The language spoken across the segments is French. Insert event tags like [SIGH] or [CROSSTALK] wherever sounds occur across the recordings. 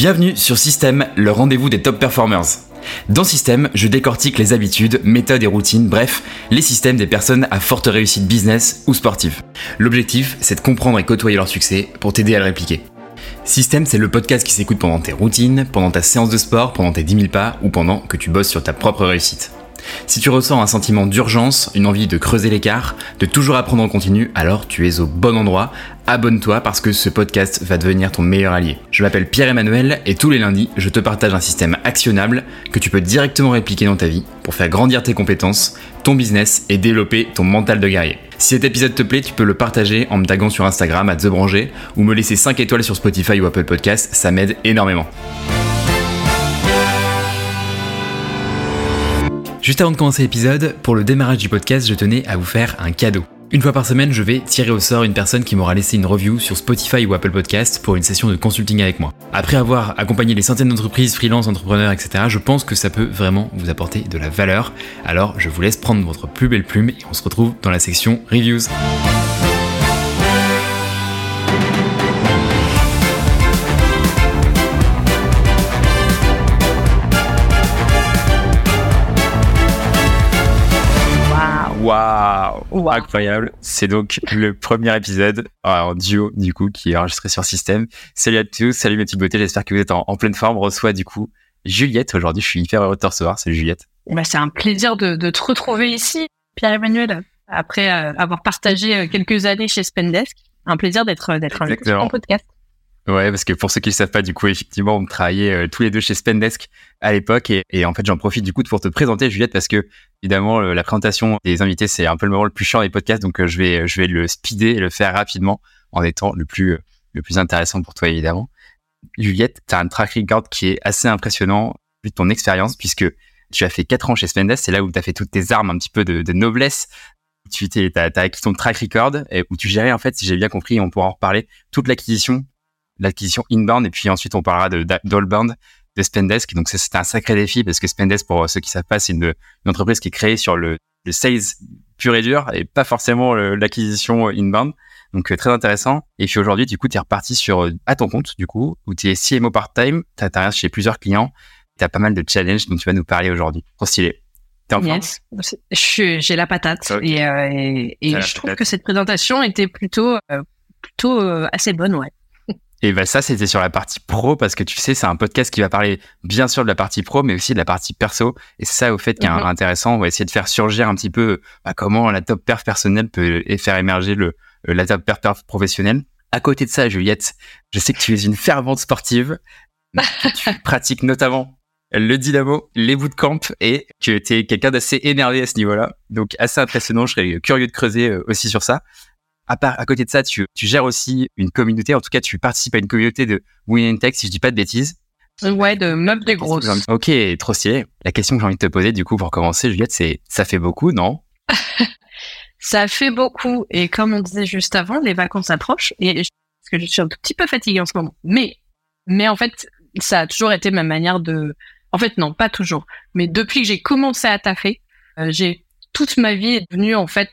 Bienvenue sur Système, le rendez-vous des top performers. Dans Système, je décortique les habitudes, méthodes et routines, bref, les systèmes des personnes à forte réussite business ou sportive. L'objectif, c'est de comprendre et côtoyer leur succès pour t'aider à le répliquer. Système, c'est le podcast qui s'écoute pendant tes routines, pendant ta séance de sport, pendant tes 10 000 pas ou pendant que tu bosses sur ta propre réussite. Si tu ressens un sentiment d'urgence, une envie de creuser l'écart, de toujours apprendre en continu, alors tu es au bon endroit. Abonne-toi parce que ce podcast va devenir ton meilleur allié. Je m'appelle Pierre-Emmanuel et tous les lundis, je te partage un système actionnable que tu peux directement répliquer dans ta vie pour faire grandir tes compétences, ton business et développer ton mental de guerrier. Si cet épisode te plaît, tu peux le partager en me taguant sur Instagram à TheBranger ou me laisser 5 étoiles sur Spotify ou Apple Podcast, ça m'aide énormément. Juste avant de commencer l'épisode, pour le démarrage du podcast, je tenais à vous faire un cadeau. Une fois par semaine, je vais tirer au sort une personne qui m'aura laissé une review sur Spotify ou Apple Podcast pour une session de consulting avec moi. Après avoir accompagné des centaines d'entreprises, freelance, entrepreneurs, etc., je pense que ça peut vraiment vous apporter de la valeur. Alors, je vous laisse prendre votre plus belle plume et on se retrouve dans la section reviews. Waouh Incroyable. C'est donc le premier épisode ah, en duo, du coup, qui est enregistré sur Système. Salut à tous, salut mes petites beautés, j'espère que vous êtes en, pleine forme. On reçoit du coup Juliette aujourd'hui. Je suis hyper heureux de te recevoir. Salut Juliette. Bah, c'est un plaisir de, te retrouver ici, Pierre-Emmanuel, après euh, avoir partagé euh, quelques années chez Spendesk. Un plaisir d'être d'être en podcast. Ouais, parce que pour ceux qui ne savent pas, du coup, effectivement, on travaillait euh, tous les deux chez Spendesk à l'époque. Et, en fait, j'en profite du coup pour te présenter, Juliette, parce que évidemment, la présentation des invités, c'est un peu le moment le plus chiant des podcasts. Donc, euh, je, vais, je vais le speeder et le faire rapidement en étant le plus, le plus intéressant pour toi, évidemment. Juliette, tu as un track record qui est assez impressionnant vu de ton expérience, puisque tu as fait 4 ans chez Spendesk. C'est là où tu as fait toutes tes armes un petit peu de, noblesse tu as, as, acquis ton track record où tu gérais en fait, si j'ai bien compris, on pourra en reparler, toute l'acquisition l'acquisition inbound et puis ensuite on parlera de d'allbound de Spendesk. Donc c'est un sacré défi parce que Spendesk, pour ceux qui savent pas, c'est une, entreprise qui est créée sur le, le sales pur et dur et pas forcément l'acquisition inbound. Donc euh, très intéressant. Et puis aujourd'hui, du coup, tu es reparti sur euh, à ton compte, du coup, où tu es CMO part-time, tu as chez plusieurs clients, tu as pas mal de challenges dont tu vas nous parler aujourd'hui. Trop stylé. T'es en yes. J'ai la patate et, euh, et, je trouve que cette présentation était plutôt plutôt assez bonne, ouais. Et ben ça, c'était sur la partie pro parce que tu sais, c'est un podcast qui va parler bien sûr de la partie pro, mais aussi de la partie perso. Et c'est ça au fait qui est mhm. intéressant. On va essayer de faire surgir un petit peu bah, comment la top perf personnelle peut faire émerger le euh, la top perf professionnelle. À côté de ça, Juliette, je sais que tu es une fervente sportive. [LAUGHS] tu pratiques notamment le dynamo, les bootcamps et que tu es quelqu'un d'assez énervé à ce niveau-là. Donc assez impressionnant. Je serais curieux de creuser euh, aussi sur ça à part, à côté de ça, tu, tu gères aussi une communauté. En tout cas, tu participes à une communauté de Win Tech, si je dis pas de bêtises. Ouais, de meubles des grosses. Ok, trop stylé. La question que j'ai envie de te poser, du coup, pour commencer, Juliette, c'est, ça fait beaucoup, non? [LAUGHS] ça fait beaucoup. Et comme on disait juste avant, les vacances approchent et parce que je suis un tout petit peu fatiguée en ce moment. Mais, mais en fait, ça a toujours été ma manière de, en fait, non, pas toujours. Mais depuis que j'ai commencé à taffer, euh, j'ai, toute ma vie est devenue, en fait,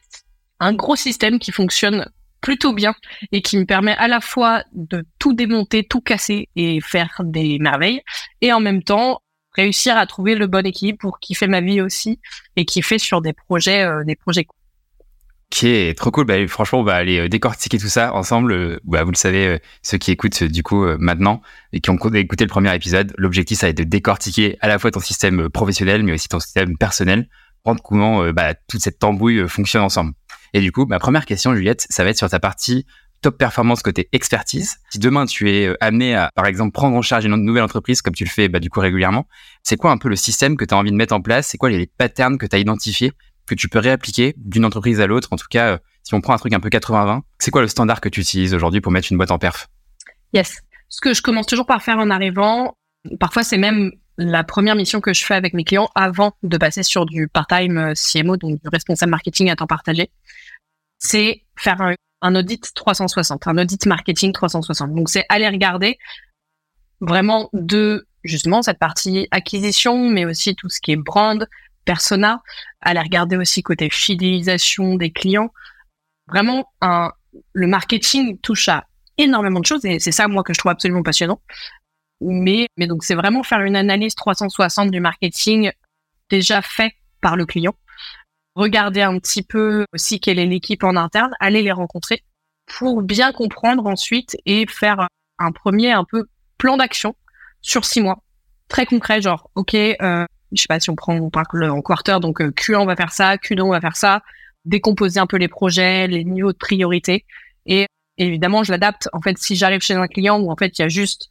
un gros système qui fonctionne plutôt bien et qui me permet à la fois de tout démonter, tout casser et faire des merveilles et en même temps réussir à trouver le bon équilibre pour kiffer ma vie aussi et kiffer sur des projets euh, des projets Ok, trop cool. Bah, franchement, on va aller euh, décortiquer tout ça ensemble. Euh, bah, vous le savez, ceux qui écoutent du coup maintenant et qui ont écouté le premier épisode, l'objectif, ça va être de décortiquer à la fois ton système professionnel, mais aussi ton système personnel, prendre comment bah, toute cette tambouille fonctionne ensemble. Et du coup, ma première question, Juliette, ça va être sur ta partie top performance côté expertise. Si demain tu es euh, amené à, par exemple, prendre en charge une nouvelle entreprise comme tu le fais bah, du coup régulièrement, c'est quoi un peu le système que tu as envie de mettre en place? C'est quoi les patterns que tu as identifiés que tu peux réappliquer d'une entreprise à l'autre? En tout cas, euh, si on prend un truc un peu 80-20, c'est quoi le standard que tu utilises aujourd'hui pour mettre une boîte en perf? Yes. Ce que je commence toujours par faire en arrivant, parfois c'est même la première mission que je fais avec mes clients avant de passer sur du part-time euh, CMO, donc du responsable marketing à temps partagé, c'est faire un, audit 360, un audit marketing 360. Donc c'est aller regarder vraiment de justement cette partie acquisition, mais aussi tout ce qui est brand, persona, aller regarder aussi côté fidélisation des clients. Vraiment, le marketing touche à énormément de choses et c'est ça moi que je trouve absolument passionnant Mais, mais donc c'est vraiment faire une analyse 360 du marketing déjà fait par le client. Regarder un petit peu aussi quelle est l'équipe en interne, aller les rencontrer pour bien comprendre ensuite et faire un premier un peu plan d'action sur six mois très concret, genre ok, euh, je sais pas si on prend on parle en quarter, donc euh, Q1 on va faire ça, Q2 on va faire ça, décomposer un peu les projets, les niveaux de priorité et évidemment je l'adapte. En fait, si j'arrive chez un client où en fait il y a juste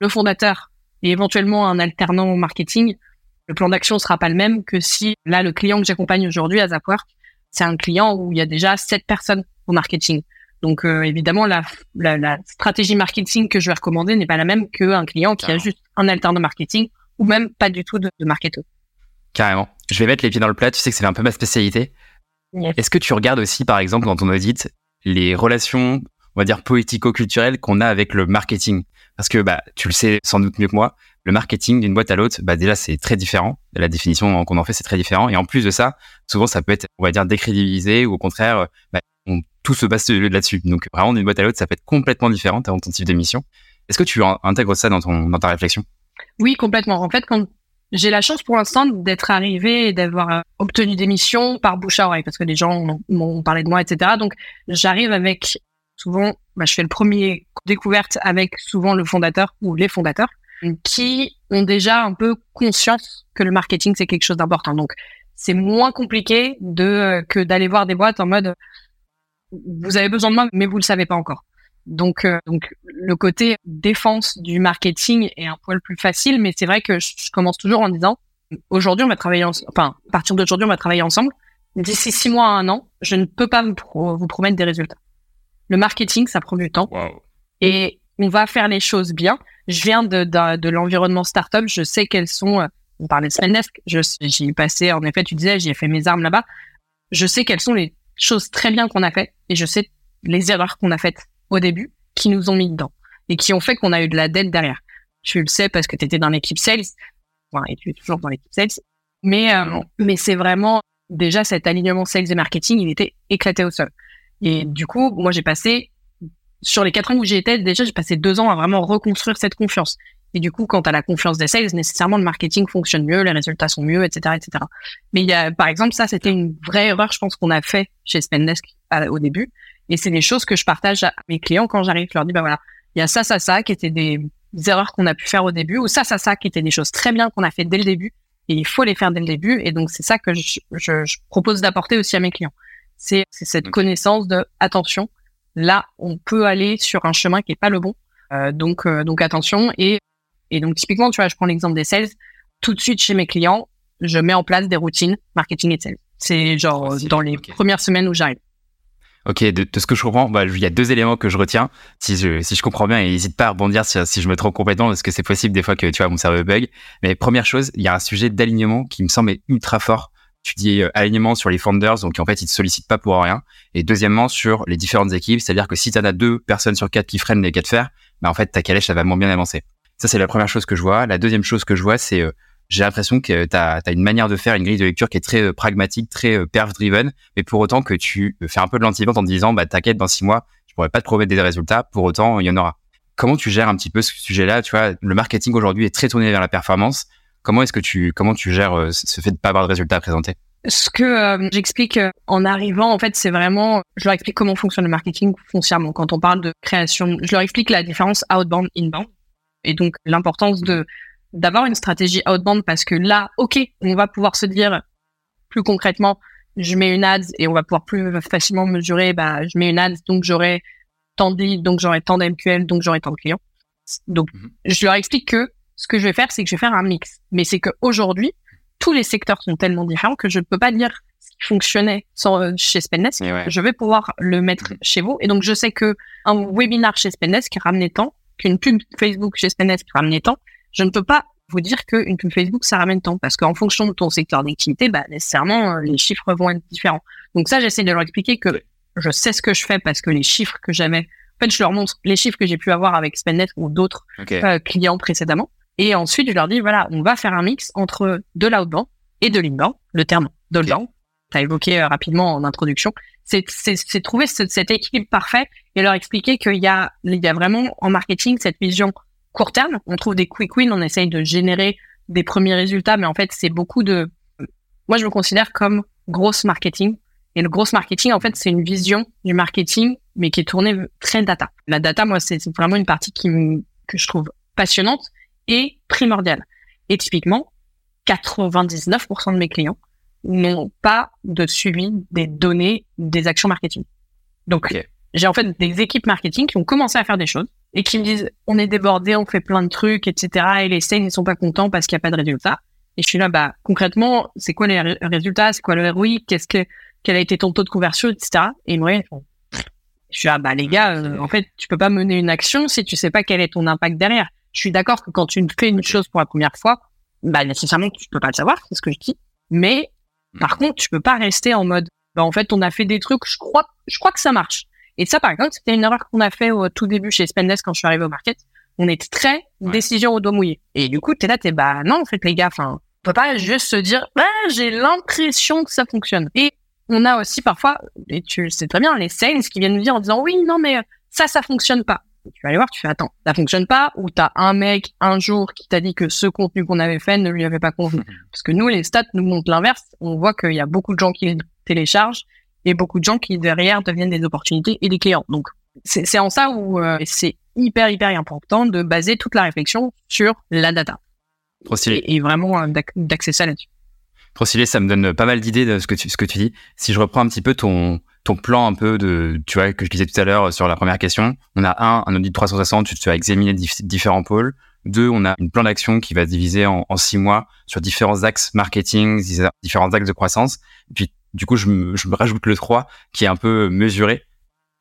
le fondateur et éventuellement un alternant marketing, le plan d'action sera pas le même que si là le client que j'accompagne aujourd'hui à Zapwork, c'est un client où il y a déjà sept personnes au marketing. Donc euh, évidemment, la, la, la, stratégie marketing que je vais recommander n'est pas la même qu'un client qui a juste un alternant marketing ou même pas du tout de, de marketo. Carrément. Je vais mettre les pieds dans le plat. Tu sais que c'est un peu ma spécialité. Est-ce que tu regardes aussi, par exemple, dans ton audit, les relations, on va dire, politico-culturelles qu'on a avec le marketing? Parce que bah, tu le sais sans doute mieux que moi, le marketing d'une boîte à l'autre, bah, déjà, c'est très différent. La définition qu'on en fait, c'est très différent. Et en plus de ça, souvent, ça peut être, on va dire, décrédibilisé ou au contraire, bah, on tout se base là-dessus. Donc vraiment d'une boîte à l'autre, ça peut être complètement différent dans ton type d'émission. Est-ce que tu intègres ça dans ton dans ta réflexion? Oui, complètement. En fait, quand j'ai la chance pour l'instant d'être arrivé et d'avoir euh, obtenu des missions par bouche à oreille parce que les gens m'ont parlé de moi, etc. Donc j'arrive avec souvent, bah, je fais le premier découverte avec souvent le fondateur ou les fondateurs qui ont déjà un peu conscience que le marketing c'est quelque chose d'important. Donc c'est moins compliqué de euh, que d'aller voir des boîtes en mode vous avez besoin de moi, mais vous le savez pas encore. Donc, euh, donc le côté défense du marketing est un poil plus facile, mais c'est vrai que je, commence toujours en disant aujourd'hui on va travailler, enfin à partir d'aujourd'hui on va travailler ensemble. D'ici six mois à un an, je ne peux pas vous, vous promettre des résultats. Le marketing, ça prend du temps, et on va faire les choses bien. Je viens de, de, de l'environnement startup, je sais quelles sont. Euh, on parlait de Spendesk, j'y ai passé, en effet, tu disais, j'y ai fait mes armes là-bas. Je sais quelles sont les choses très bien qu'on a fait et je sais les erreurs qu'on a faites au début qui nous ont mis dedans et qui ont fait qu'on a eu de la dette derrière. Tu le sais parce que tu étais dans l'équipe sales, enfin, et tu es toujours dans l'équipe sales, mais euh, mais c'est vraiment déjà cet alignement sales et marketing, il était éclaté au sol. Et du coup, moi j'ai passé sur les quatre ans où j'y étais, déjà j'ai passé deux ans à vraiment reconstruire cette confiance. Et du coup, quand as la confiance des sales, nécessairement le marketing fonctionne mieux, les résultats sont mieux, etc., etc. Mais il y a, par exemple, ça, c'était une vraie erreur, je pense, qu'on a fait chez Spendesk au début. Et c'est des choses que je partage à mes clients quand j'arrive. Je leur dis, bah voilà, il y a ça, ça, ça, qui étaient des, erreurs qu'on a pu faire au début, ou ça, ça, ça, qui étaient des choses très bien qu'on a fait dès le début. Et il faut les faire dès le début. Et donc, c'est ça que je, je, je propose d'apporter aussi à mes clients. C'est cette connaissance de, attention, là, on peut aller sur un chemin qui est pas le bon. Euh, donc, euh, donc attention. Et et donc, typiquement, tu vois, je prends l'exemple des sales. Tout de suite, chez mes clients, je mets en place des routines marketing et sales. C'est genre dans les premières semaines où j'arrive. Ok, de, ce que je comprends, bah, il y a deux éléments que je retiens. Si je, si je comprends bien, n'hésite pas à rebondir si, si je me trompe complètement, parce que c'est possible des fois que tu vois mon cerveau bug. Mais première chose, il y a un sujet d'alignement qui me semble ultra fort. Tu dis euh, alignement sur les founders, donc en fait ils te sollicitent pas pour rien. Et deuxièmement sur les différentes équipes, c'est-à-dire que si tu en as deux personnes sur quatre qui freinent les cas de fer, bah en fait ta calèche ça va moins bien avancer. Ça, c'est la première chose que je vois. La deuxième chose que je vois, c'est euh, j'ai l'impression que tu as, une manière de faire une grille de lecture qui est très euh, pragmatique, très perf-driven, mais pour autant que tu fais un peu de l'antivente en te disant, bah, t'inquiète, dans six mois, je pourrais pas te promettre des résultats, pour autant, il y en aura. Comment tu gères un petit peu ce sujet-là? Tu vois, le marketing aujourd'hui est très tourné vers la performance. Comment est-ce que tu, comment tu gères ce fait de pas avoir de résultats à présenter? Ce que j'explique en arrivant, en fait, c'est vraiment, je leur explique comment fonctionne le marketing foncièrement. Quand on parle de création, je leur explique la différence outbound, inbound. Et donc l'importance de d'avoir une stratégie outbound parce que là, ok, on va pouvoir se dire plus concrètement, je mets une ad et on va pouvoir plus facilement mesurer, bah, je mets une ad, donc j'aurai tant de leads, donc j'aurai tant d'MQL, donc j'aurai tant de clients. Donc, mhm. je leur explique que ce que je vais faire, c'est que je vais faire un mix. Mais c'est qu'aujourd'hui, tous les secteurs sont tellement différents que je ne peux pas dire ce qui fonctionnait sans, euh, chez Spendesk. Je vais pouvoir le mettre mhm. chez vous. Et donc, je sais que un webinar chez Spendesk ramenait tant, qu'une pub Facebook chez Spendesk ramenait tant, je ne peux pas vous dire qu'une pub Facebook, ça ramène tant. Parce qu'en fonction de ton secteur d'activité, bah, nécessairement, euh, les chiffres vont être différents. Donc ça, j'essaie de leur expliquer que je sais ce que je fais parce que les chiffres que j'avais, en fait, je leur montre les chiffres que j'ai pu avoir avec Spendesk ou d'autres euh, clients précédemment. Et ensuite, je leur dis, voilà, on va faire un mix entre de l'outbound et de l'inbound. Le terme d'outbound, tu as évoqué euh, rapidement en introduction c'est trouver cet équilibre parfait et leur expliquer qu'il y a, il y a vraiment en marketing cette vision court terme. On trouve des quick wins, on essaye de générer des premiers résultats, mais en fait, c'est beaucoup de. Moi, je me considère comme grosse marketing. Et le gross marketing, en fait, c'est une vision du marketing, mais qui est tournée très data. La data, moi, c'est vraiment une partie qui que je trouve passionnante et primordiale. Et typiquement, 99% de mes clients n'ont pas de suivi des données des actions marketing. Donc, j'ai en fait des équipes marketing qui ont commencé à faire des choses et qui me disent on est débordé, on fait plein de trucs, etc. Et les sales ne sont pas contents parce qu'il n'y a pas de résultats. Et je suis là, bah concrètement, c'est quoi les résultats, c'est quoi le ROI, qu'est-ce que quel a été ton taux de conversion, etc. Et moi, je suis là, bah les gars, euh, en fait, tu peux pas mener une action si tu sais pas quel est ton impact derrière. Je suis d'accord que quand tu fais une chose pour la première fois, bah nécessairement tu peux pas le savoir, c'est ce que je dis. Mais par contre, tu peux pas rester en mode, bah en fait, on a fait des trucs, je crois, je crois que ça marche. Et ça, par exemple, c'était une erreur qu'on a fait au tout début chez Spendesk quand je suis arrivé au market. On est très décision au dos mouillé. Et du coup, t'es là, t'es bah non, en fait, les gars, enfin, on peut pas juste se dire, bah, j'ai l'impression que ça fonctionne. Et on a aussi parfois, et tu le sais très bien, les sales qui viennent nous dire en disant, oui, non, mais ça, ça fonctionne pas. Tu vas aller voir, tu fais, attends, ça fonctionne pas, ou t'as un mec, un jour, qui t'a dit que ce contenu qu'on avait fait ne lui avait pas convenu. [LAUGHS] Parce que nous, les stats nous montrent l'inverse. On voit qu'il y a beaucoup de gens qui téléchargent et beaucoup de gens qui derrière deviennent des opportunités et des clients. Donc c'est en ça où euh, c'est hyper hyper important de baser toute la réflexion sur la data. Trop stylé. Et, vraiment euh, d'accès ça là-dessus. Trop stylé, ça me donne pas mal d'idées de ce que tu ce que tu dis. Si je reprends un petit peu ton ton plan un peu de tu vois que je disais tout à l'heure sur la première question, on a un un audit 360, tu vas examiner différents pôles. Deux, on a une plan d'action qui va se diviser en, en, six mois sur différents axes marketing, différents axes de croissance. Et puis du coup, je me, je me rajoute le 3 qui est un peu mesuré.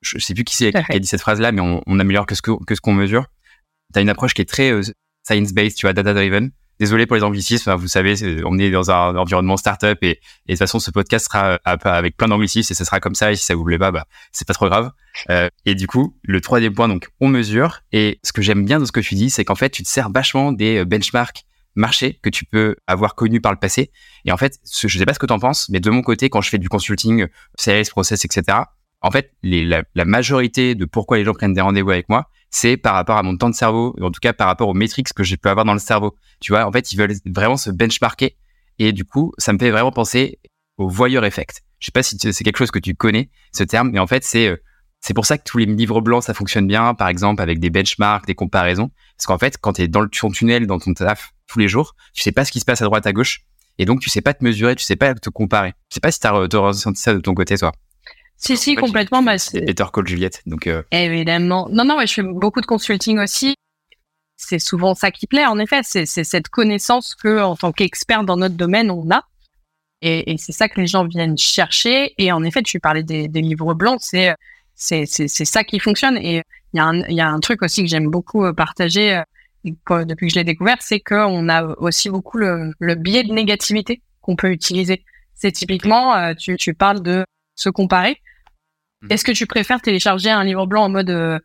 Je sais plus qui c'est qui a dit cette phrase-là, mais on, on, améliore que ce que, que ce qu'on mesure. Tu as une approche qui est très euh, science-based, tu vois, data-driven. Désolé pour les anglicismes, vous savez, on est dans un environnement startup et, et de toute façon, ce podcast sera euh, avec plein d'anglicismes et ce sera comme ça. Et si ça vous plaît pas, bah, c'est pas trop grave. Euh, et du coup, le troisième point, donc, on mesure. Et ce que j'aime bien de ce que tu dis, c'est qu'en fait, tu te sers vachement des euh, benchmarks marché que tu peux avoir connu par le passé. Et en fait, je sais pas ce que tu en penses, mais de mon côté, quand je fais du consulting, sales, process, etc., en fait, les, la, la, majorité de pourquoi les gens prennent des rendez-vous avec moi, c'est par rapport à mon temps de cerveau, en tout cas par rapport aux métriques que je peux avoir dans le cerveau. Tu vois, en fait, ils veulent vraiment se benchmarker. Et du coup, ça me fait vraiment penser au voyeur effect. Je sais pas si c'est quelque chose que tu connais, ce terme, mais en fait, c'est euh, c'est pour ça que tous les livres blancs, ça fonctionne bien, par exemple, avec des benchmarks, des comparaisons. Parce qu'en fait, quand tu es dans ton tunnel, dans ton taf, tous les jours, tu sais pas ce qui se passe à droite, à gauche. Et donc, tu sais pas te mesurer, tu sais pas te comparer. Je sais pas si tu as, ressenti ça de ton côté, toi. Si, si, complètement. Bah, c'est Peter Cole Juliette. Donc, euh... Évidemment. Non, non, ouais, je fais beaucoup de consulting aussi. C'est souvent ça qui plaît, en effet. C'est cette connaissance que, en tant qu'expert dans notre domaine, on a. Et, et c'est ça que les gens viennent chercher. Et en effet, tu parlais des, des livres blancs. C'est, ça qui fonctionne. Et il y a un, y a un truc aussi que j'aime beaucoup euh, partager euh, depuis que je l'ai découvert, c'est qu'on a aussi beaucoup le, le biais de négativité qu'on peut utiliser. C'est typiquement, tu, tu parles de se comparer. Mmh. Est-ce que tu préfères télécharger un livre blanc en mode euh,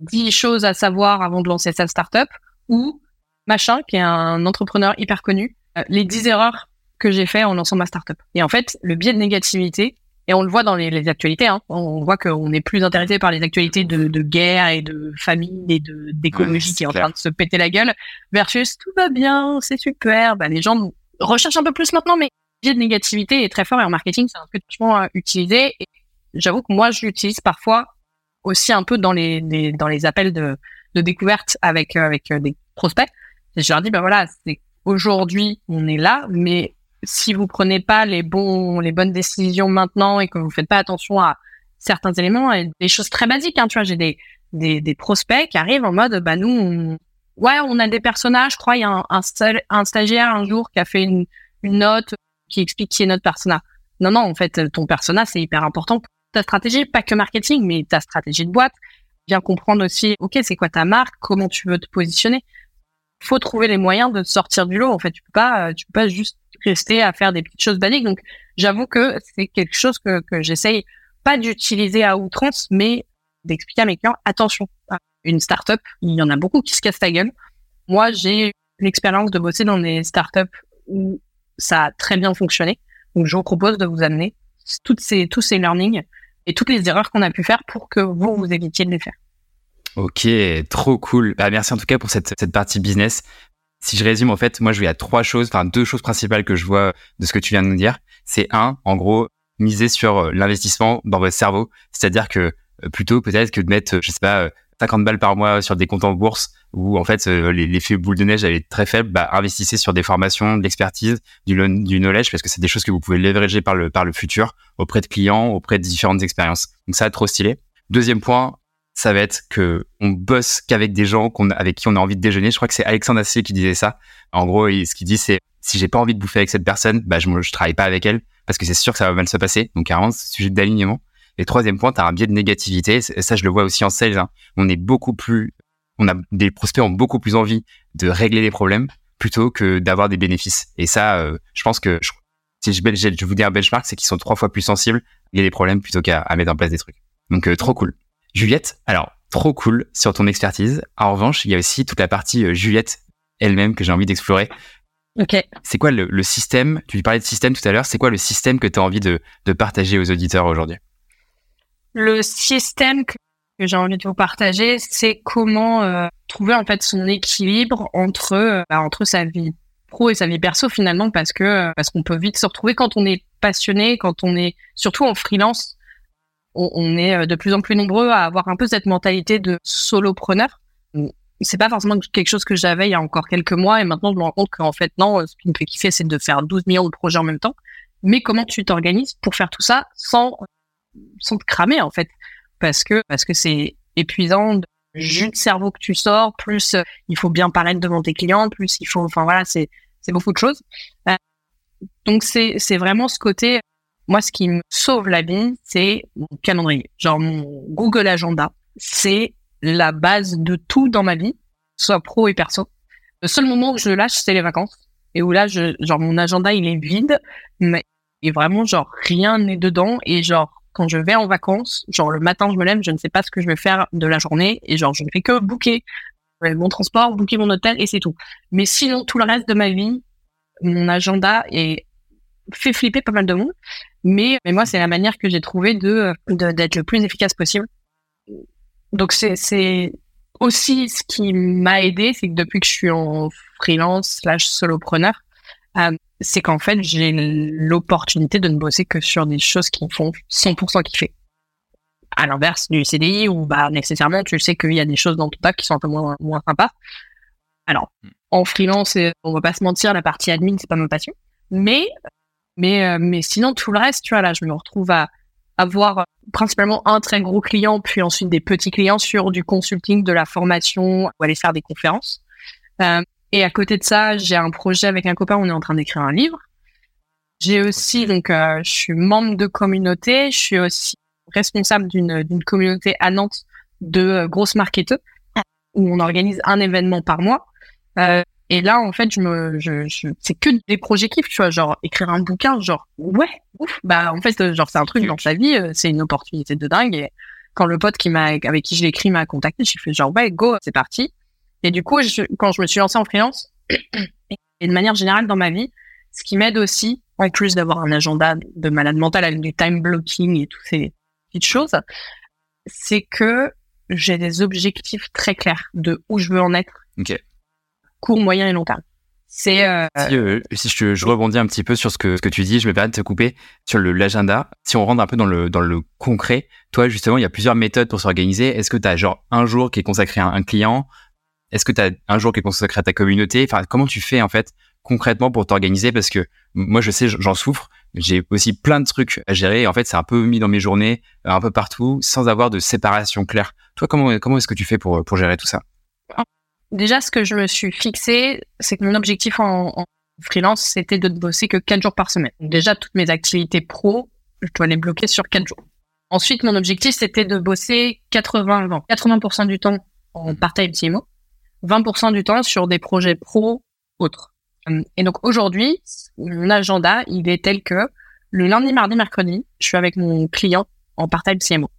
10 choses à savoir avant de lancer sa startup ou machin, qui est un entrepreneur hyper connu, euh, les 10 erreurs que j'ai fait en lançant ma startup? Et en fait, le biais de négativité, et on le voit dans les, les actualités, hein, on voit qu'on est plus intéressé par les actualités de, de guerre et de famine et de d'écologie ouais, qui est en train de se péter la gueule, versus tout va bien, c'est super. Bah, les gens recherchent un peu plus maintenant, mais le biais de négativité est très fort et en marketing, c'est un truc vachement euh, utilisé. Et j'avoue que moi, je l'utilise parfois aussi un peu dans les, dans les appels de, de découverte avec euh, avec euh, des prospects. Je leur dis, ben voilà, c'est aujourd'hui, on est là, mais si vous prenez pas les bons, les bonnes décisions maintenant et que vous faites pas attention à certains éléments, et des choses très basiques, hein, tu vois, j'ai des, des, des, prospects qui arrivent en mode, bah nous, on, ouais, on a des personnages, je crois, il y a un, un, un, stagiaire un jour qui a fait une, une note qui explique qui est notre persona. Non, non, en fait, ton persona, c'est hyper important ta stratégie, pas que marketing, mais ta stratégie de boîte. Bien comprendre aussi, ok, c'est quoi ta marque, comment tu veux te positionner. Faut trouver les moyens de sortir du lot. En fait, tu peux pas, tu peux pas juste rester à faire des petites choses basiques. Donc, j'avoue que c'est quelque chose que, j'essaye pas d'utiliser à outrance, mais d'expliquer à mes clients, attention, une startup, il y en a beaucoup qui se cassent la gueule. Moi, j'ai l'expérience de bosser dans des startups où ça a très bien fonctionné. Donc, je vous propose de vous amener toutes ces, tous ces learnings et toutes les erreurs qu'on a pu faire pour que vous, vous évitiez de les faire. Ok, trop cool. Bah, merci en tout cas pour cette, cette partie business. Si je résume, en fait, moi, je vais à trois choses, enfin deux choses principales que je vois de ce que tu viens de nous dire. C'est un, en gros, miser sur euh, l'investissement dans votre cerveau. C'est-à-dire que euh, plutôt peut-être que de mettre, je sais pas, 50 balles par mois sur des comptes en bourse où en fait l'effet boule de neige est très faible, bah, investissez sur des formations, de l'expertise, du, du knowledge parce que c'est des choses que vous pouvez leverager par le futur auprès de clients, auprès de différentes expériences. Donc ça, trop stylé. Deuxième point, ça va être que on bosse qu'avec des gens avec qui on a envie de déjeuner. Je crois que c'est Alexandre Assier qui disait ça. En gros, ce qu'il dit, c'est si j'ai pas envie de bouffer avec cette personne, bah je, je travaille pas avec elle parce que c'est sûr que ça va mal se passer. Donc carrément, c'est sujet d'alignement. Et troisième point, tu as un biais de négativité. Ça, je le vois aussi en sales. Hein. On est beaucoup plus, on a des prospects ont beaucoup plus envie de régler les problèmes plutôt que d'avoir des bénéfices. Et ça, euh, je pense que si je, je, vous dis un benchmark, c'est qu'ils sont trois fois plus sensibles à des problèmes plutôt qu'à mettre en place des trucs. Donc euh, trop cool. Juliette, alors trop cool sur ton expertise. En revanche, il y a aussi toute la partie euh, Juliette elle-même que j'ai envie d'explorer. Ok. C'est quoi le, le, système Tu parlais de système tout à l'heure. C'est quoi le système que tu as envie de, de partager aux auditeurs aujourd'hui? Le système que, j'ai envie de vous partager, c'est comment euh, trouver en fait son équilibre entre euh, bah, entre sa vie pro et sa vie perso finalement, parce que parce qu'on peut vite se retrouver quand on est passionné, quand on est surtout en freelance on, est euh, de plus en plus nombreux à avoir un peu cette mentalité de solopreneur. C'est pas forcément quelque chose que j'avais il y a encore quelques mois et maintenant je me rends compte qu'en fait non, ce qui me fait kiffer c'est de faire 12 millions de projets en même temps. Mais comment tu t'organises pour faire tout ça sans sans te cramer en fait parce que parce que c'est épuisant de jus de cerveau que tu sors plus euh, il faut bien paraître devant tes clients plus il faut enfin voilà c'est c'est beaucoup de choses euh, donc c'est c'est vraiment ce côté moi, ce qui me sauve la vie, c'est mon calendrier. Genre mon Google Agenda, c'est la base de tout dans ma vie, soit pro et perso. Le seul moment où je lâche, c'est les vacances. Et où là, genre mon agenda, il est vide, mais et vraiment, genre, rien n'est dedans. Et genre, quand je vais en vacances, genre, le matin, je me lève, je ne sais pas ce que je vais faire de la journée. Et genre, je ne fais que booker mon transport, booker mon hôtel, et c'est tout. Mais sinon, tout le reste de ma vie, mon agenda est fait flipper pas mal de monde. Mais, mais moi, c'est la manière que j'ai trouvé de, d'être le plus efficace possible. Donc, c'est, aussi ce qui m'a aidé, c'est que depuis que je suis en freelance slash solopreneur, euh, c'est qu'en fait, j'ai l'opportunité de ne bosser que sur des choses qui me font 100% kiffer. À l'inverse du CDI où, bah, nécessairement, tu sais qu'il y a des choses dans ton taf qui sont un peu moins, moins sympas. Alors, hmm. en freelance, on va pas se mentir, la partie admin, c'est pas ma passion. Mais mais, euh, mais sinon, tout le reste, tu vois, là, je me retrouve à avoir principalement un très gros client, puis ensuite des petits clients sur du consulting, de la formation, ou aller faire des conférences. Euh, et à côté de ça, j'ai un projet avec un copain, on est en train d'écrire un livre. J'ai aussi, donc, euh, je suis membre de communauté, je suis aussi responsable d'une, communauté à Nantes de grosses marketeurs, où on organise un événement par mois. Euh, et là, en fait, je me, je, je c'est que des projets kiff, tu vois, genre écrire un bouquin, genre ouais, ouf, bah en fait, genre c'est un truc dans sa vie, euh, c'est une opportunité de dingue. Et quand le pote qui m'a, avec qui je l'ai écrit m'a contacté, j'ai fait genre ouais, go, c'est parti. Et du coup, je, quand je me suis lancée en freelance, [CLEARS THROAT] et de manière générale dans ma vie, ce qui m'aide aussi, en plus d'avoir un agenda de malade mental avec du time blocking et toutes ces petites choses, c'est que j'ai des objectifs très clairs de où je veux en être. Okay court, moyen et long terme. C'est euh... si, euh, si je, je, rebondis un petit peu sur ce que, ce que tu dis, je me permets de te couper sur l'agenda. Si on rentre un peu dans le, dans le concret, toi justement, il y a plusieurs méthodes pour s'organiser. Est-ce que tu as genre un jour qui est consacré à un client Est-ce que tu as un jour qui est consacré à ta communauté? Comment tu fais en fait concrètement pour t'organiser? Parce que moi, je sais, j'en souffre. J'ai aussi plein de trucs à gérer. En fait, c'est un peu mis dans mes journées, un peu partout, sans avoir de séparation claire. Toi, comment, est-ce que tu fais pour, gérer tout ça? Déjà, ce que je me suis fixé, c'est que mon objectif en, freelance, c'était de ne bosser que 4 jours par semaine. déjà, toutes mes activités pro, je dois les bloquer sur 4 jours. Ensuite, mon objectif, c'était de bosser 80, 80% du temps en part-time CMO, 20% du temps sur des projets pro autres. Et donc aujourd'hui, mon agenda, il est tel que le lundi, mardi, mercredi, je suis avec mon client en part-time CMO.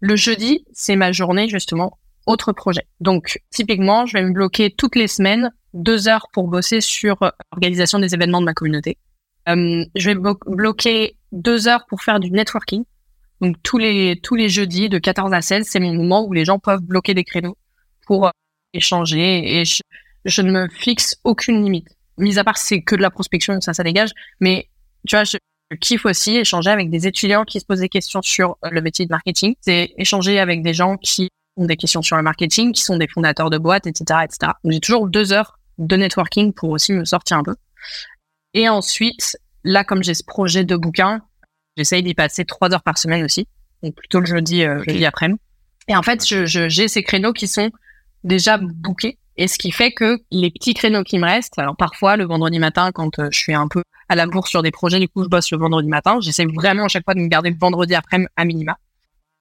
Le jeudi, c'est ma journée justement autre projet. Donc, typiquement, je vais me bloquer toutes les semaines deux heures pour bosser sur l'organisation des événements de ma communauté. Euh, je vais bloquer deux heures pour faire du networking. Donc, tous les, tous les jeudis de 14 à 16, c'est mon moment où les gens peuvent bloquer des créneaux pour échanger et je, ne me fixe aucune limite. Mis à part c'est que de la prospection, ça, ça dégage. Mais tu vois, je, kiffe aussi échanger avec des étudiants qui se posent des questions sur le métier de marketing. C'est échanger avec des gens qui ont des questions sur le marketing, qui sont des fondateurs de boîtes, etc., etc. J'ai toujours deux heures de networking pour aussi me sortir un peu. Et ensuite, là, comme j'ai ce projet de bouquin, j'essaye d'y passer trois heures par semaine aussi. Donc plutôt le jeudi, euh, jeudi après-midi. Et en fait, je, j'ai ces créneaux qui sont déjà bookés. Et ce qui fait que les petits créneaux qui me restent, alors parfois le vendredi matin, quand euh, je suis un peu à la bourse sur des projets, du coup je bosse le vendredi matin, j'essaie vraiment à chaque fois de me garder le vendredi après à minima.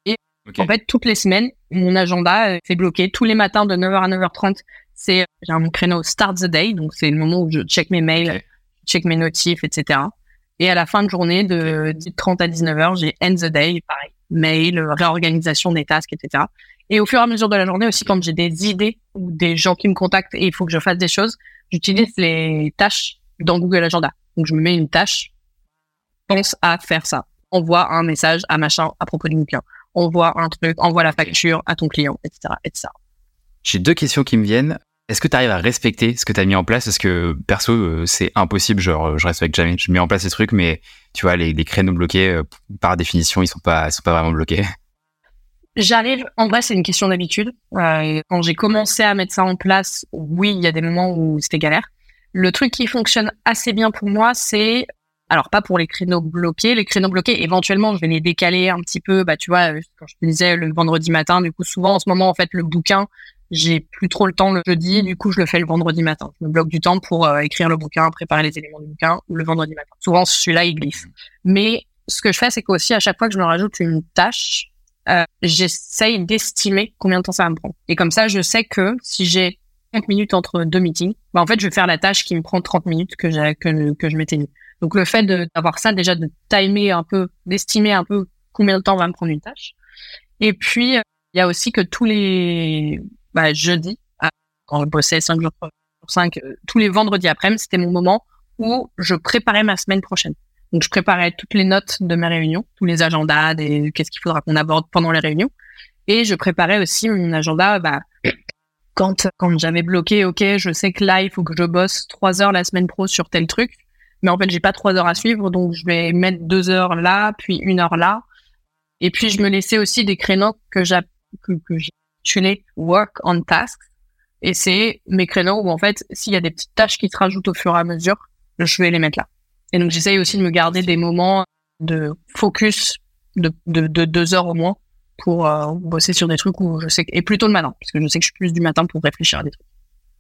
Et en fait, toutes les semaines, mon agenda euh, est bloqué. Tous les matins de 9h à 9h30, c'est j'ai un créneau Start the Day, donc c'est le moment où je check mes mails, check mes notifs, etc. Et à la fin de journée, de 30 à 19h, j'ai End the Day, pareil, mail, réorganisation des tasks, etc. Et au fur et à mesure de la journée aussi, quand j'ai des idées ou des gens qui me contactent et il faut que je fasse des choses, j'utilise les tâches dans Google Agenda. Donc je me mets une tâche, pense à faire ça. Envoie un message à machin à propos du bouquin. Envoie un truc, envoie la facture à ton client, etc., etc. J'ai deux questions qui me viennent. Est-ce que tu arrives à respecter ce que tu as mis en place? Parce que perso, euh, c'est impossible. Genre, je respecte jamais. Je mets en place ces trucs, mais tu vois, les, créneaux bloqués, euh, par définition, ils sont pas, sont pas vraiment bloqués. J'arrive, en vrai, c'est une question d'habitude. Euh, quand j'ai commencé à mettre ça en place, oui, il y a des moments où c'était galère. Le truc qui fonctionne assez bien pour moi, c'est alors pas pour les créneaux bloqués, les créneaux bloqués, éventuellement, je vais les décaler un petit peu. Bah, tu vois, quand je te disais le vendredi matin, du coup, souvent en ce moment, en fait, le bouquin, j'ai plus trop le temps le jeudi, du coup, je le fais le vendredi matin. Je me bloque du temps pour euh, écrire le bouquin, préparer les éléments du bouquin le vendredi matin. Souvent, celui-là, il glisse. Mais ce que je fais, c'est qu'aussi à chaque fois que je me rajoute une tâche, euh, j'essaye d'estimer combien de temps ça va me prendre. Et comme ça, je sais que si j'ai 30 minutes entre deux meetings, bah, en fait, je vais faire la tâche qui me prend 30 minutes que, que, que je m'étais. Donc, le fait d'avoir ça, déjà, de timer un peu, d'estimer un peu combien de temps va me prendre une tâche. Et puis, il y a aussi que tous les bah, jeudis, quand je bossais 5 jours sur 5, euh, tous les vendredis après-midi, c'était mon moment où je préparais ma semaine prochaine. Donc, je préparais toutes les notes de mes réunions, tous les agendas, des qu'est-ce qu'il faudra qu'on aborde pendant les réunions. Et je préparais aussi mon agenda, bah, quand, j'avais bloqué, OK, je sais que là, il faut que je bosse trois heures la semaine pro sur tel truc. Mais en fait, j'ai pas trois heures à suivre, donc je vais mettre deux heures là, puis une heure là. Et puis, je me laissais aussi des créneaux que j'ai, que work on tasks. Et c'est mes créneaux où, en fait, s'il y a des petites tâches qui se rajoutent au fur et à mesure, je vais les mettre là. Et donc, j'essaye aussi de me garder des moments de focus de, de, de deux heures au moins pour euh, bosser sur des trucs où je sais que, et plutôt le matin, parce que je sais que je suis plus du matin pour réfléchir à des trucs.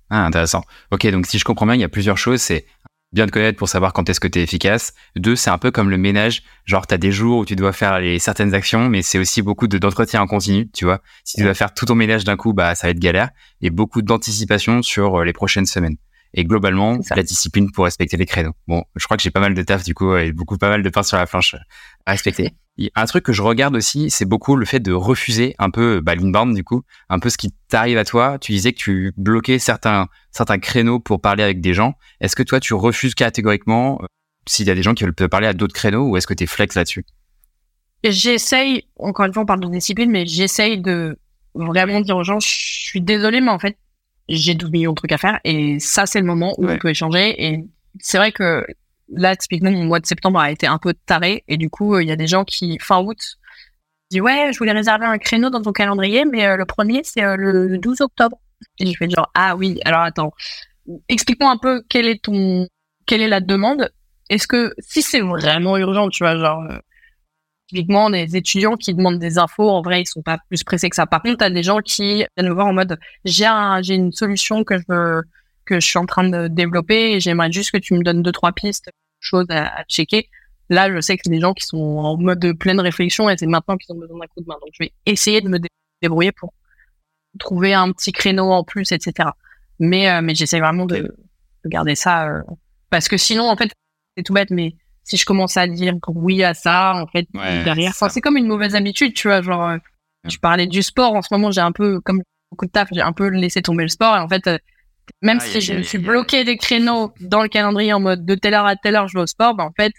Ah, intéressant. Ok, donc si je comprends bien, il y a plusieurs choses. C'est bien te connaître pour savoir quand est-ce que tu es efficace. Deux, c'est un peu comme le ménage. Genre, tu as des jours où tu dois faire les, certaines actions, mais c'est aussi beaucoup d'entretien en continu, tu vois. Si tu dois faire tout ton ménage d'un coup, bah, ça va être galère. Et beaucoup d'anticipation sur euh, les prochaines semaines et globalement la discipline pour respecter les créneaux. Bon, je crois que j'ai pas mal de taf du coup et beaucoup pas mal de pain sur la planche à respecter. un truc que je regarde aussi, c'est beaucoup le fait de refuser un peu bah, l'inbound du coup, un peu ce qui t'arrive à toi. Tu disais que tu bloquais certains certains créneaux pour parler avec des gens. Est-ce que toi tu refuses catégoriquement euh, s'il y a des gens qui veulent te parler à d'autres créneaux ou est-ce que tu es flex là-dessus? J'essaye, encore une fois on parle de discipline, mais j'essaye de vraiment dire aux gens, je suis désolé, mais en fait j'ai 12 millions de trucs à faire et ça c'est le moment où on peut échanger et c'est vrai que là typiquement mon mois de septembre a été un peu taré et du coup il y a des gens qui fin août disent ouais je voulais réserver un créneau dans ton calendrier mais euh, le premier c'est euh, le 12 octobre. Et je fais genre ah oui alors attends explique-moi un peu quelle est ton quelle est la demande. Est-ce que si c'est vraiment urgent tu vois genre euh, typiquement des étudiants qui demandent des infos, en vrai, ils sont pas plus pressés que ça. Par contre, tu as des gens qui viennent me voir en mode j'ai j'ai une solution que je que je suis en train de développer et j'aimerais juste que tu me donnes deux trois pistes, choses à, checker. Là, je sais que c'est des gens qui sont en mode de pleine réflexion et c'est maintenant qu'ils ont besoin d'un coup de main. Donc, je vais essayer de me débrouiller pour trouver un petit créneau en plus, etc. Mais euh, mais j'essaie vraiment de, garder ça euh, parce que sinon, en fait, c'est tout bête, mais si je commence à dire oui à ça, en fait, derrière, c'est comme une mauvaise habitude, tu vois, genre, euh, je parlais du sport, en ce moment, j'ai un peu, comme beaucoup de taf, j'ai un peu laissé tomber le sport, et en fait, euh, même si je me suis bloqué des créneaux dans le calendrier en mode de telle heure à telle heure, je vais au sport, bah, en fait,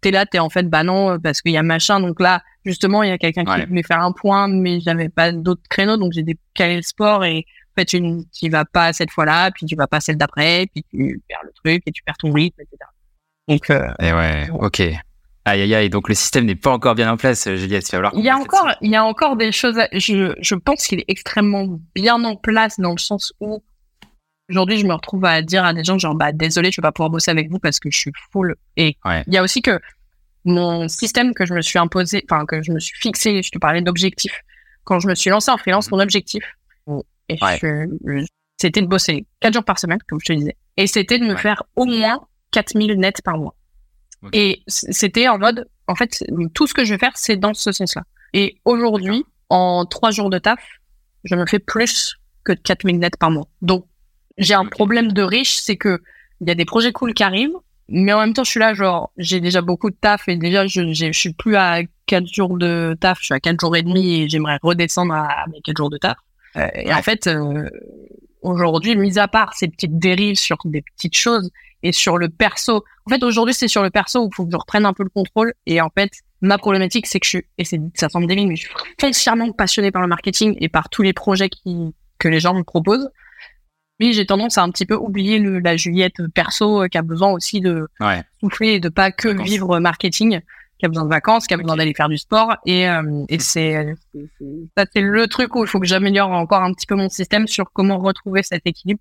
t'es là, t'es en fait, bah non, parce qu'il y a machin, donc là, justement, il y a quelqu'un qui voulait faire un point, mais j'avais pas d'autres créneaux, donc j'ai décalé le sport, et En fait, tu tu vas pas cette fois-là, puis tu vas pas celle d'après, puis tu perds le truc et tu perds ton rythme, etc. Donc, euh, et ouais, ok. Aïe aïe aïe, donc le système n'est pas encore bien en place, Juliette. Il, y a encore, il y a encore des choses. je, je pense qu'il est extrêmement bien en place dans le sens où aujourd'hui je me retrouve à dire à des gens genre bah désolé, je vais pas pouvoir bosser avec vous parce que je suis full. Et il y a aussi que mon système que je me suis imposé, enfin que je me suis fixé, je te parlais d'objectif. Quand je me suis lancé en freelance, mon objectif, c'était de bosser quatre jours par semaine, comme je te disais, et c'était de me faire au moins 4000 nets par mois. Et c'était en mode, en fait, tout ce que je vais faire, c'est dans ce sens-là. Et aujourd'hui, en trois jours de taf, je me fais plus que 4000 nets par mois. Donc, j'ai un problème de riche, c'est que il y a des projets cool qui arrivent, mais en même temps, je suis là, genre, j'ai déjà beaucoup de taf et déjà, je, je suis plus à 4 jours de taf, je suis à 4 jours et demi et j'aimerais redescendre à mes 4 jours de taf. Euh, et en fait, euh, aujourd'hui, mis à part ces petites dérives sur des petites choses et sur le perso, en fait, aujourd'hui, c'est sur le perso où il faut que je reprenne un peu le contrôle. Et en fait, ma problématique, c'est que je suis, et c'est, ça semble débile, mais je suis foncièrement passionné par le marketing et par tous les projets qui, que les gens me proposent. Mais j'ai tendance à un petit peu oublier le, la Juliette perso euh, qui a besoin aussi de souffler et de pas que vivre marketing qui a besoin de vacances, qui a besoin d'aller faire du sport. Et, euh, et c'est ça c'est le truc où il faut que j'améliore encore un petit peu mon système sur comment retrouver cet équilibre.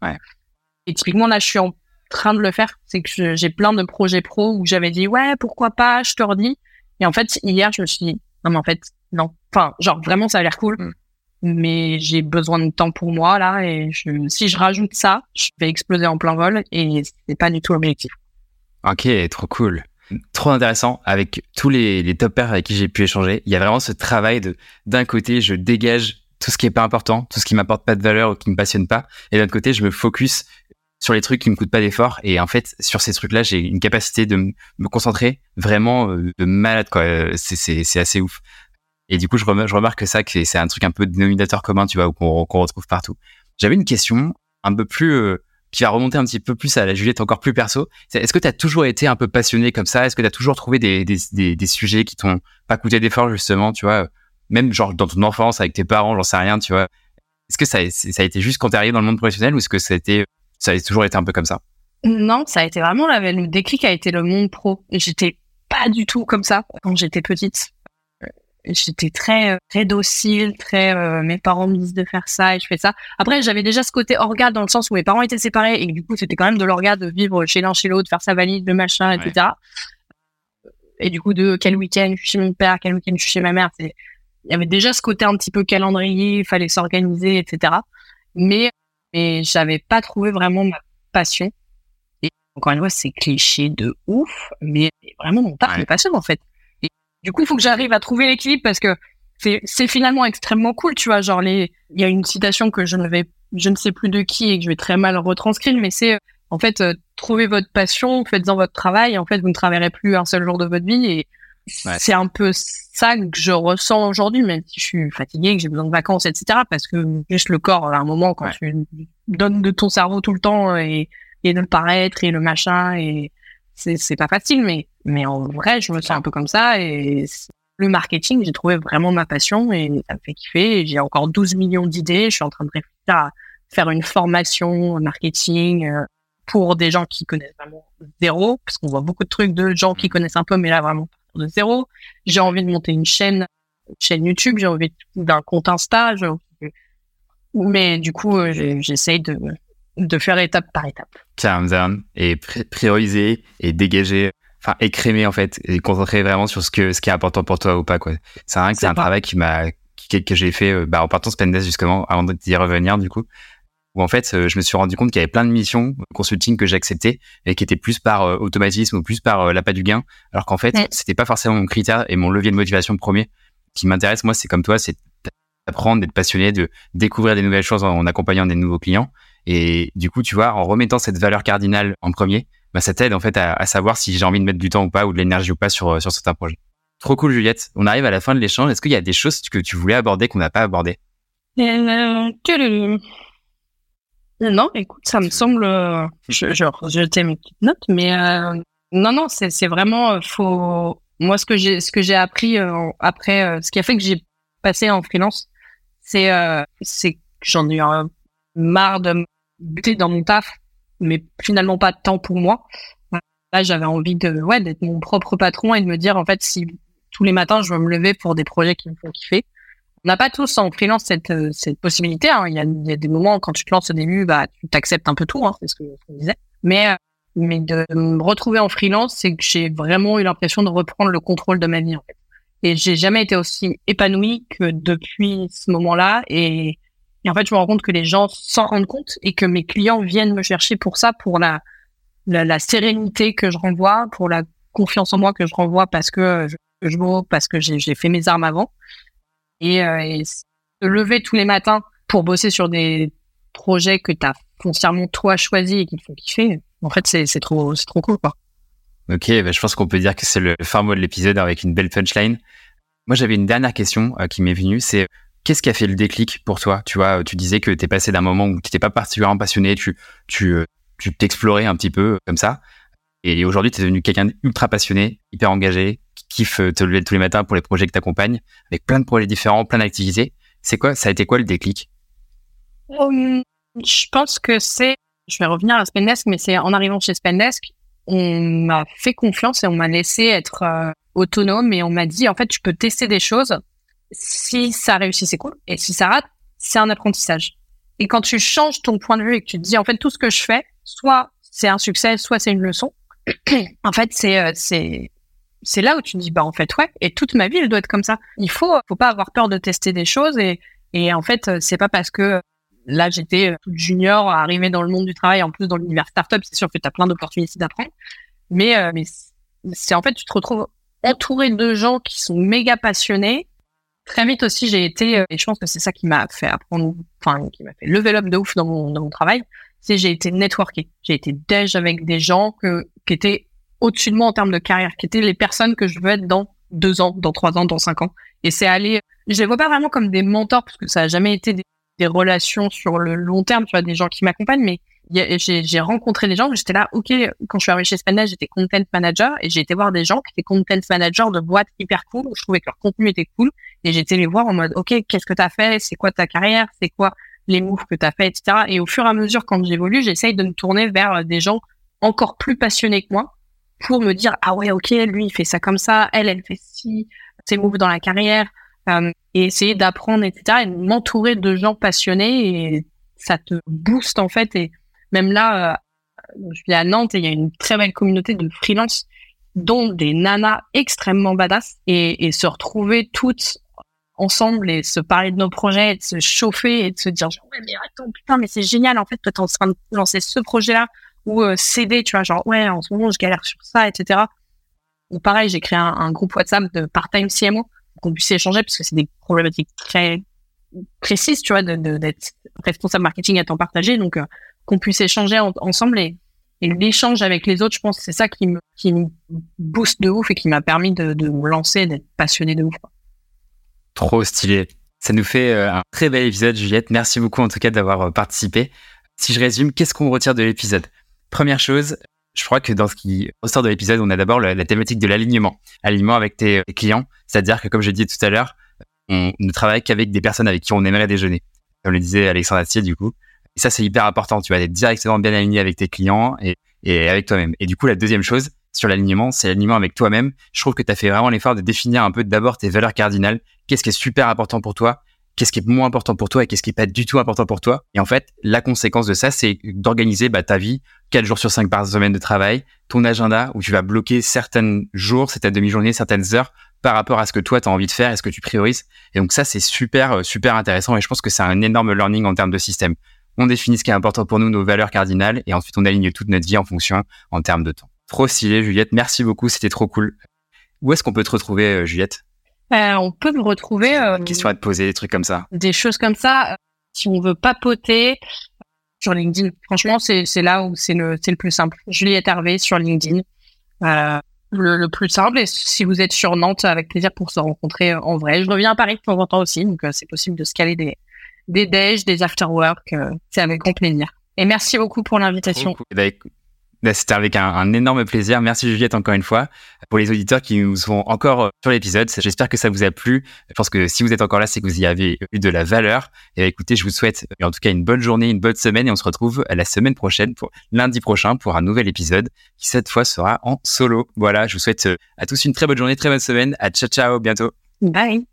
Et typiquement là, je suis en train de le faire. C'est que j'ai plein de projets pro où j'avais dit ouais pourquoi pas, je te redis. Et en fait hier je me suis dit non mais en fait non. Enfin genre vraiment ça a l'air cool. Mm. Mais j'ai besoin de temps pour moi là et je, si je rajoute ça, je vais exploser en plein vol et c'est pas du tout l'objectif. Ok, trop cool trop intéressant avec tous les, les top pairs avec qui j'ai pu échanger. Il y a vraiment ce travail de d'un côté, je dégage tout ce qui est pas important, tout ce qui m'apporte pas de valeur ou qui me passionne pas, et d'un côté, je me focus sur les trucs qui me coûtent pas d'effort. Et en fait, sur ces trucs-là, j'ai une capacité de me concentrer vraiment euh, de malade. quoi. C'est assez ouf. Et du coup, je, remarque, je remarque ça, que c'est un truc un peu dénominateur commun, tu vois, qu'on retrouve partout. J'avais une question un peu plus euh, qui va remonter un petit peu plus à la Juliette encore plus perso. Est-ce que tu as toujours été un peu passionné comme ça? Est-ce que tu as toujours trouvé des, des, des, des sujets qui t'ont pas coûté d'effort justement, tu vois? Même genre dans ton enfance avec tes parents, j'en sais rien, tu vois. Est-ce que ça, ça a été juste quand t'es arrivé dans le monde professionnel ou est-ce que ça a, été, ça a toujours été un peu comme ça Non, ça a été vraiment le déclic a été le monde pro. J'étais pas du tout comme ça quand j'étais petite j'étais très euh, très docile, très euh, mes parents me disent de faire ça et je fais ça. Après, j'avais déjà ce côté orga dans le sens où mes parents étaient séparés et du coup, c'était quand même de l'orga de vivre chez l'un chez l'autre, faire sa valise, le machin, etc. Et du coup, de quel week-end je suis chez mon père, quel week-end je suis chez ma mère, il y avait déjà ce côté un petit peu calendrier, il fallait s'organiser, etc. Mais mais j'avais pas trouvé vraiment ma passion. Et encore une fois, c'est cliché de ouf, mais vraiment mon taf me passionne en fait. Du coup, il faut que j'arrive à trouver l'équilibre parce que c'est finalement extrêmement cool, tu vois. Genre, les, il y a une citation que je ne vais, je ne sais plus de qui et que je vais très mal retranscrire, mais c'est, en fait, euh, trouvez votre passion, faites-en votre travail. Et en fait, vous ne travaillerez plus un seul jour de votre vie. Et c'est un peu ça que je ressens aujourd'hui, même si je suis fatiguée, que j'ai besoin de vacances, etc. Parce que juste le corps, à un moment, quand tu donnes de ton cerveau tout le temps et, et de le paraître et le machin et c'est pas facile, mais mais en vrai, je me sens un peu comme ça et le marketing, j'ai trouvé vraiment ma passion et ça me fait kiffer. J'ai encore 12 millions d'idées. Je suis en train de réfléchir à faire une formation marketing euh, pour des gens qui connaissent vraiment zéro, parce qu'on voit beaucoup de trucs de gens qui mmh. connaissent un peu, mais là vraiment de zéro. J'ai envie de monter une chaîne, une chaîne YouTube. J'ai envie d'un compte Insta. Mais du coup, euh, j'essaye de de faire étape par étape. Calm down et prioriser et dégager, enfin écrémer en fait et concentrer vraiment sur ce que ce qui est important pour toi ou pas quoi. C'est vrai que c'est un travail qui m'a que, j'ai fait euh, bah, en partant Spendesk justement avant d'y revenir du coup où en fait euh, je me suis rendu compte qu'il y avait plein de missions consulting que j'acceptais et qui étaient plus par euh, automatisme ou plus par l'appât du gain alors qu'en fait c'était pas forcément mon critère et mon levier de motivation premier qui m'intéresse moi c'est comme toi c'est d'apprendre d'être passionné de découvrir des nouvelles choses en accompagnant des nouveaux clients et du coup, tu vois, en remettant cette valeur cardinale en premier, bah, ça t'aide en fait à, savoir si j'ai envie de mettre du temps ou pas ou de l'énergie ou pas sur, sur certains projets. Trop cool, Juliette. On arrive à la fin de l'échange. Est-ce qu'il y a des choses que tu voulais aborder qu'on n'a pas abordé euh, Non, écoute, ça me semble. Euh, [LAUGHS] je, je jeter mes petites notes, mais euh, non, non, c'est vraiment faut. Moi, ce que j'ai ce que j'ai appris après, ce qui a fait que j'ai passé en freelance, c'est c'est que j'en ai eu un marre de me buter dans mon taf, mais finalement pas de temps pour moi. Là, j'avais envie de, ouais, d'être mon propre patron et de me dire, en fait, si tous les matins, je veux me lever pour des projets qui me font kiffer. On n'a pas tous en freelance cette, euh, cette possibilité. Hein. Il, y a, des moments quand tu te lances au début, bah, tu t'acceptes un peu tout, hein, c'est ce que je disais. Mais, euh, mais de me retrouver en freelance, c'est que j'ai vraiment eu l'impression de reprendre le contrôle de ma vie. En fait. Et j'ai jamais été aussi épanouie que depuis ce moment-là. Et, et en fait, je me rends compte que les gens s'en rendent compte et que mes clients viennent me chercher pour ça, pour la, la, la sérénité que je renvoie, pour la confiance en moi que je renvoie parce que je, je parce que j'ai fait mes armes avant. Et, euh, se lever tous les matins pour bosser sur des projets que tu as foncièrement toi choisi et qui te font kiffer, en fait, c'est trop, trop cool, quoi. Ok, bah, je pense qu'on peut dire que c'est le fin mot de l'épisode avec une belle punchline. Moi, j'avais une dernière question euh, qui m'est venue, c'est qu'est-ce qui a fait le déclic pour toi? Tu vois, tu disais que tu es passé d'un moment où tu n'étais pas particulièrement passionné, tu tu euh, tu t'explorais un petit peu comme ça, et aujourd'hui, tu es devenu quelqu'un d'ultra passionné, hyper engagé, qui kiffe te lever tous les matins pour les projets que tu accompagnes, avec plein de projets différents, plein d'activités. C'est quoi Ça a été quoi le déclic? Hum, Je pense que c'est, je vais revenir à Spendesk, mais c'est en arrivant chez Spendesk, on m'a fait confiance et on m'a laissé être euh, autonome et on m'a dit en fait tu peux tester des choses. Si ça réussit c'est cool et si ça rate c'est un apprentissage. Et quand tu changes ton point de vue et que tu te dis en fait tout ce que je fais soit c'est un succès soit c'est une leçon. [CLEARS THROAT] en fait c'est euh, c'est c'est là où tu te dis bah en fait ouais et toute ma vie elle doit être comme ça. Il faut faut pas avoir peur de tester des choses et et en fait c'est pas parce que là, j'étais euh, junior, arrivée dans le monde du travail, en plus dans l'univers startup, c'est sûr que tu as plein d'opportunités d'apprendre. Mais, euh, mais c'est en fait, tu te retrouves entouré de gens qui sont méga passionnés. Très vite aussi, j'ai été, euh, et je pense que c'est ça qui m'a fait apprendre, enfin, qui m'a fait level up de ouf dans mon, dans mon travail, c'est j'ai été networké. J'ai été déj avec des gens que, qui étaient au-dessus de moi en termes de carrière, qui étaient les personnes que je veux être dans deux ans, dans trois ans, dans cinq ans. Et c'est aller, je les vois pas vraiment comme des mentors parce que ça a jamais été des relations sur le long terme, tu vois, des gens qui m'accompagnent, mais j'ai rencontré des gens, j'étais là, ok, quand je suis arrivée chez Spanish, j'étais content manager et j'ai été voir des gens qui étaient content manager de boîtes hyper cool, où je trouvais que leur contenu était cool et j'étais les voir en mode, ok, qu'est-ce que tu as fait, c'est quoi ta carrière, c'est quoi les moves que tu as fait, etc. Et au fur et à mesure, quand j'évolue, j'essaye de me tourner vers des gens encore plus passionnés que moi pour me dire, ah ouais, ok, lui, il fait ça comme ça, elle, elle fait ci, ses moves dans la carrière, euh, et essayer d'apprendre, etc. Et m'entourer de gens passionnés et ça te booste en fait. Et même là, euh, je vis à Nantes et il y a une très belle communauté de freelance dont des nanas extrêmement badass et, et se retrouver toutes ensemble et se parler de nos projets, et de se chauffer et de se dire ouais mais attends putain mais c'est génial en fait toi t'es en train de lancer ce projet là ou euh, CD tu vois genre ouais en ce moment je galère sur ça etc. Ou pareil j'ai créé un, groupe WhatsApp de part-time CMO qu'on puisse échanger parce que c'est des problématiques très précises, tu vois, d'être responsable marketing à temps partagé. Donc, euh, qu'on puisse échanger ensemble et, l'échange avec les autres, je pense, c'est ça qui me, qui me booste de ouf et qui m'a permis de, de me lancer, d'être passionné de ouf. Trop stylé. Ça nous fait euh, un très bel épisode, Juliette. Merci beaucoup en tout cas d'avoir euh, participé. Si je résume, qu'est-ce qu'on retire de l'épisode? Première chose, je crois que dans ce qui ressort de l'épisode, on a d'abord la, thématique de l'alignement. Alignement avec tes, clients, c'est-à-dire que comme je disais tout à l'heure, on ne travaille qu'avec des personnes avec qui on aimerait déjeuner. Comme le disait Alexandre Astier, du coup. Et ça, c'est hyper important. Tu vas être directement bien aligné avec tes clients et, et avec toi-même. Et du coup, la deuxième chose sur l'alignement, c'est l'alignement avec toi-même. Je trouve que tu as fait vraiment l'effort de définir un peu d'abord tes valeurs cardinales. Qu'est-ce qui est super important pour toi qu'est-ce qui est moins important pour toi et qu'est-ce qui est pas du tout important pour toi. Et en fait, la conséquence de ça, c'est d'organiser bah, ta vie 4 jours sur 5 par semaine de travail, ton agenda où tu vas bloquer certains jours, certaines demi-journées, certaines heures par rapport à ce que toi tu as envie de faire et ce que tu priorises. Et donc ça, c'est super, euh, super intéressant et je pense que c'est un énorme learning en termes de système. On définit ce qui est important pour nous, nos valeurs cardinales et ensuite on aligne toute notre vie en fonction en termes de temps. Trop stylé, Juliette. Merci beaucoup. C'était trop cool. Où est-ce qu'on peut te retrouver, euh, Juliette? Euh, on peut me retrouver. Euh, question à te poser, des trucs comme ça. Des choses comme ça. Si on veut papoter sur LinkedIn, franchement, c'est c'est là où c'est le c'est le plus simple. Juliette Hervé sur LinkedIn. Euh, le, le, plus simple. Et si vous êtes sur Nantes, avec plaisir pour se rencontrer en vrai. Je reviens à Paris de temps en temps aussi, donc c'est possible de se caler des des déj, des after work. c'est avec grand plaisir. Et merci beaucoup pour l'invitation. C'était avec un, énorme plaisir. Merci Juliette encore une fois. Pour les auditeurs qui nous sont encore euh, sur l'épisode, j'espère que ça vous a plu. Je pense que si vous êtes encore là, c'est que vous y avez eu de la valeur. Et écoutez, je vous souhaite en tout cas une bonne journée, une bonne semaine et on se retrouve la semaine prochaine, pour lundi prochain, pour un nouvel épisode qui cette fois sera en solo. Voilà, je vous souhaite euh, à tous une très bonne journée, très bonne semaine. À ciao ciao, bientôt. Bye.